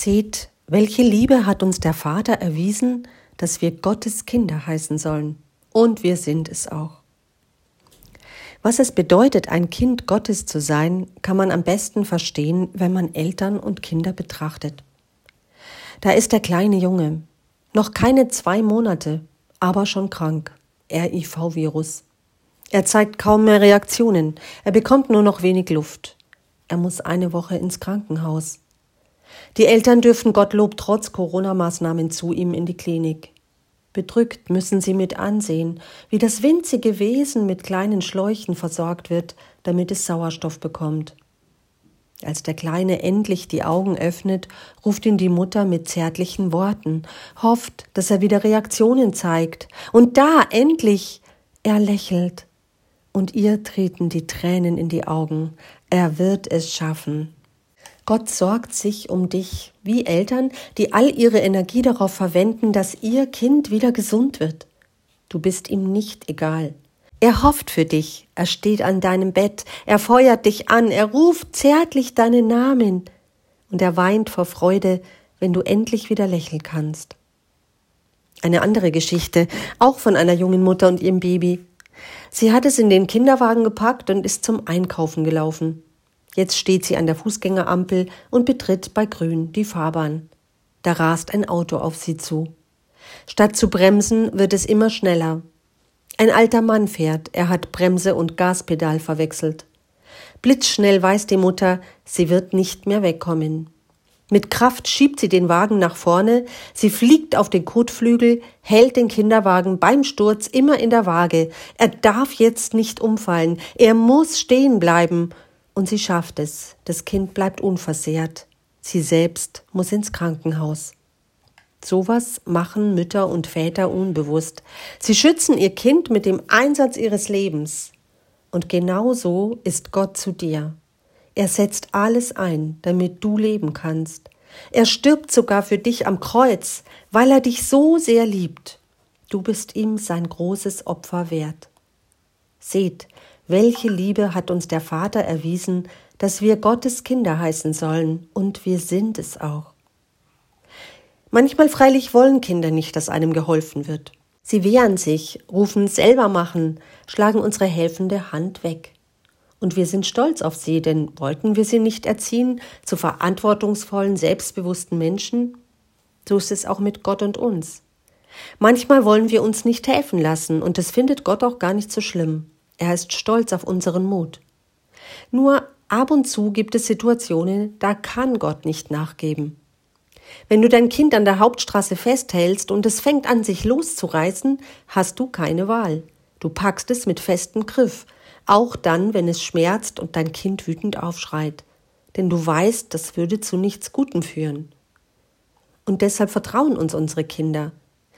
Seht, welche Liebe hat uns der Vater erwiesen, dass wir Gottes Kinder heißen sollen. Und wir sind es auch. Was es bedeutet, ein Kind Gottes zu sein, kann man am besten verstehen, wenn man Eltern und Kinder betrachtet. Da ist der kleine Junge, noch keine zwei Monate, aber schon krank. RIV-Virus. Er zeigt kaum mehr Reaktionen. Er bekommt nur noch wenig Luft. Er muss eine Woche ins Krankenhaus. Die Eltern dürfen Gottlob trotz Corona-Maßnahmen zu ihm in die Klinik. Bedrückt müssen sie mit ansehen, wie das winzige Wesen mit kleinen Schläuchen versorgt wird, damit es Sauerstoff bekommt. Als der Kleine endlich die Augen öffnet, ruft ihn die Mutter mit zärtlichen Worten, hofft, dass er wieder Reaktionen zeigt. Und da endlich, er lächelt. Und ihr treten die Tränen in die Augen. Er wird es schaffen. Gott sorgt sich um dich, wie Eltern, die all ihre Energie darauf verwenden, dass ihr Kind wieder gesund wird. Du bist ihm nicht egal. Er hofft für dich, er steht an deinem Bett, er feuert dich an, er ruft zärtlich deinen Namen, und er weint vor Freude, wenn du endlich wieder lächeln kannst. Eine andere Geschichte, auch von einer jungen Mutter und ihrem Baby. Sie hat es in den Kinderwagen gepackt und ist zum Einkaufen gelaufen. Jetzt steht sie an der Fußgängerampel und betritt bei Grün die Fahrbahn. Da rast ein Auto auf sie zu. Statt zu bremsen, wird es immer schneller. Ein alter Mann fährt, er hat Bremse und Gaspedal verwechselt. Blitzschnell weiß die Mutter, sie wird nicht mehr wegkommen. Mit Kraft schiebt sie den Wagen nach vorne, sie fliegt auf den Kotflügel, hält den Kinderwagen beim Sturz immer in der Waage. Er darf jetzt nicht umfallen, er muss stehen bleiben, und sie schafft es. Das Kind bleibt unversehrt. Sie selbst muss ins Krankenhaus. Sowas machen Mütter und Väter unbewusst. Sie schützen ihr Kind mit dem Einsatz ihres Lebens. Und genau so ist Gott zu dir. Er setzt alles ein, damit du leben kannst. Er stirbt sogar für dich am Kreuz, weil er dich so sehr liebt. Du bist ihm sein großes Opfer wert. Seht, welche Liebe hat uns der Vater erwiesen, dass wir Gottes Kinder heißen sollen, und wir sind es auch. Manchmal freilich wollen Kinder nicht, dass einem geholfen wird. Sie wehren sich, rufen selber machen, schlagen unsere helfende Hand weg. Und wir sind stolz auf sie, denn wollten wir sie nicht erziehen zu verantwortungsvollen, selbstbewussten Menschen? So ist es auch mit Gott und uns. Manchmal wollen wir uns nicht helfen lassen, und das findet Gott auch gar nicht so schlimm. Er ist stolz auf unseren Mut. Nur ab und zu gibt es Situationen, da kann Gott nicht nachgeben. Wenn du dein Kind an der Hauptstraße festhältst und es fängt an, sich loszureißen, hast du keine Wahl. Du packst es mit festem Griff, auch dann, wenn es schmerzt und dein Kind wütend aufschreit. Denn du weißt, das würde zu nichts Gutem führen. Und deshalb vertrauen uns unsere Kinder.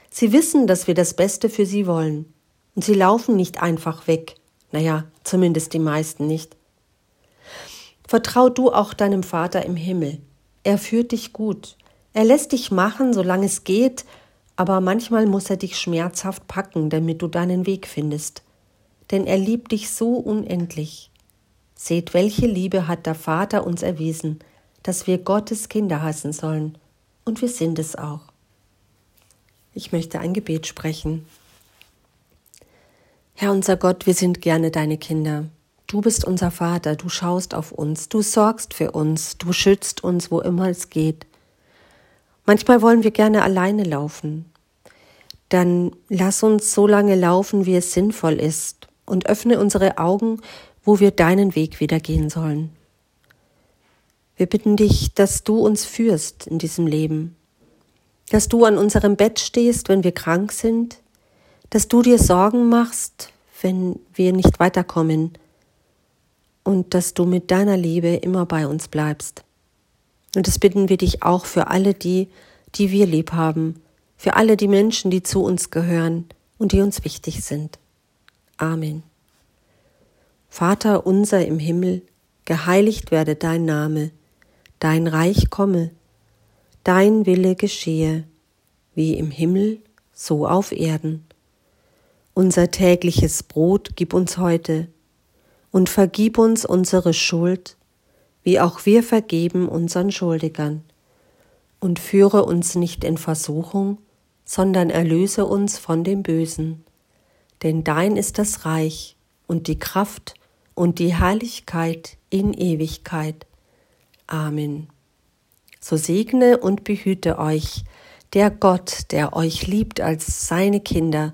Sie wissen, dass wir das Beste für sie wollen. Und sie laufen nicht einfach weg, naja, zumindest die meisten nicht. Vertrau du auch deinem Vater im Himmel. Er führt dich gut. Er lässt dich machen, solange es geht, aber manchmal muss er dich schmerzhaft packen, damit du deinen Weg findest. Denn er liebt dich so unendlich. Seht, welche Liebe hat der Vater uns erwiesen, dass wir Gottes Kinder heißen sollen. Und wir sind es auch. Ich möchte ein Gebet sprechen. Herr unser Gott, wir sind gerne deine Kinder. Du bist unser Vater, du schaust auf uns, du sorgst für uns, du schützt uns, wo immer es geht. Manchmal wollen wir gerne alleine laufen. Dann lass uns so lange laufen, wie es sinnvoll ist, und öffne unsere Augen, wo wir deinen Weg wieder gehen sollen. Wir bitten dich, dass du uns führst in diesem Leben, dass du an unserem Bett stehst, wenn wir krank sind, dass du dir Sorgen machst, wenn wir nicht weiterkommen und dass du mit deiner Liebe immer bei uns bleibst. Und das bitten wir dich auch für alle die, die wir lieb haben, für alle die Menschen, die zu uns gehören und die uns wichtig sind. Amen. Vater unser im Himmel, geheiligt werde dein Name, dein Reich komme, dein Wille geschehe, wie im Himmel, so auf Erden. Unser tägliches Brot gib uns heute und vergib uns unsere Schuld, wie auch wir vergeben unseren Schuldigern. und führe uns nicht in Versuchung, sondern erlöse uns von dem Bösen. Denn dein ist das Reich und die Kraft und die Herrlichkeit in Ewigkeit. Amen. So segne und behüte euch der Gott, der euch liebt als seine Kinder,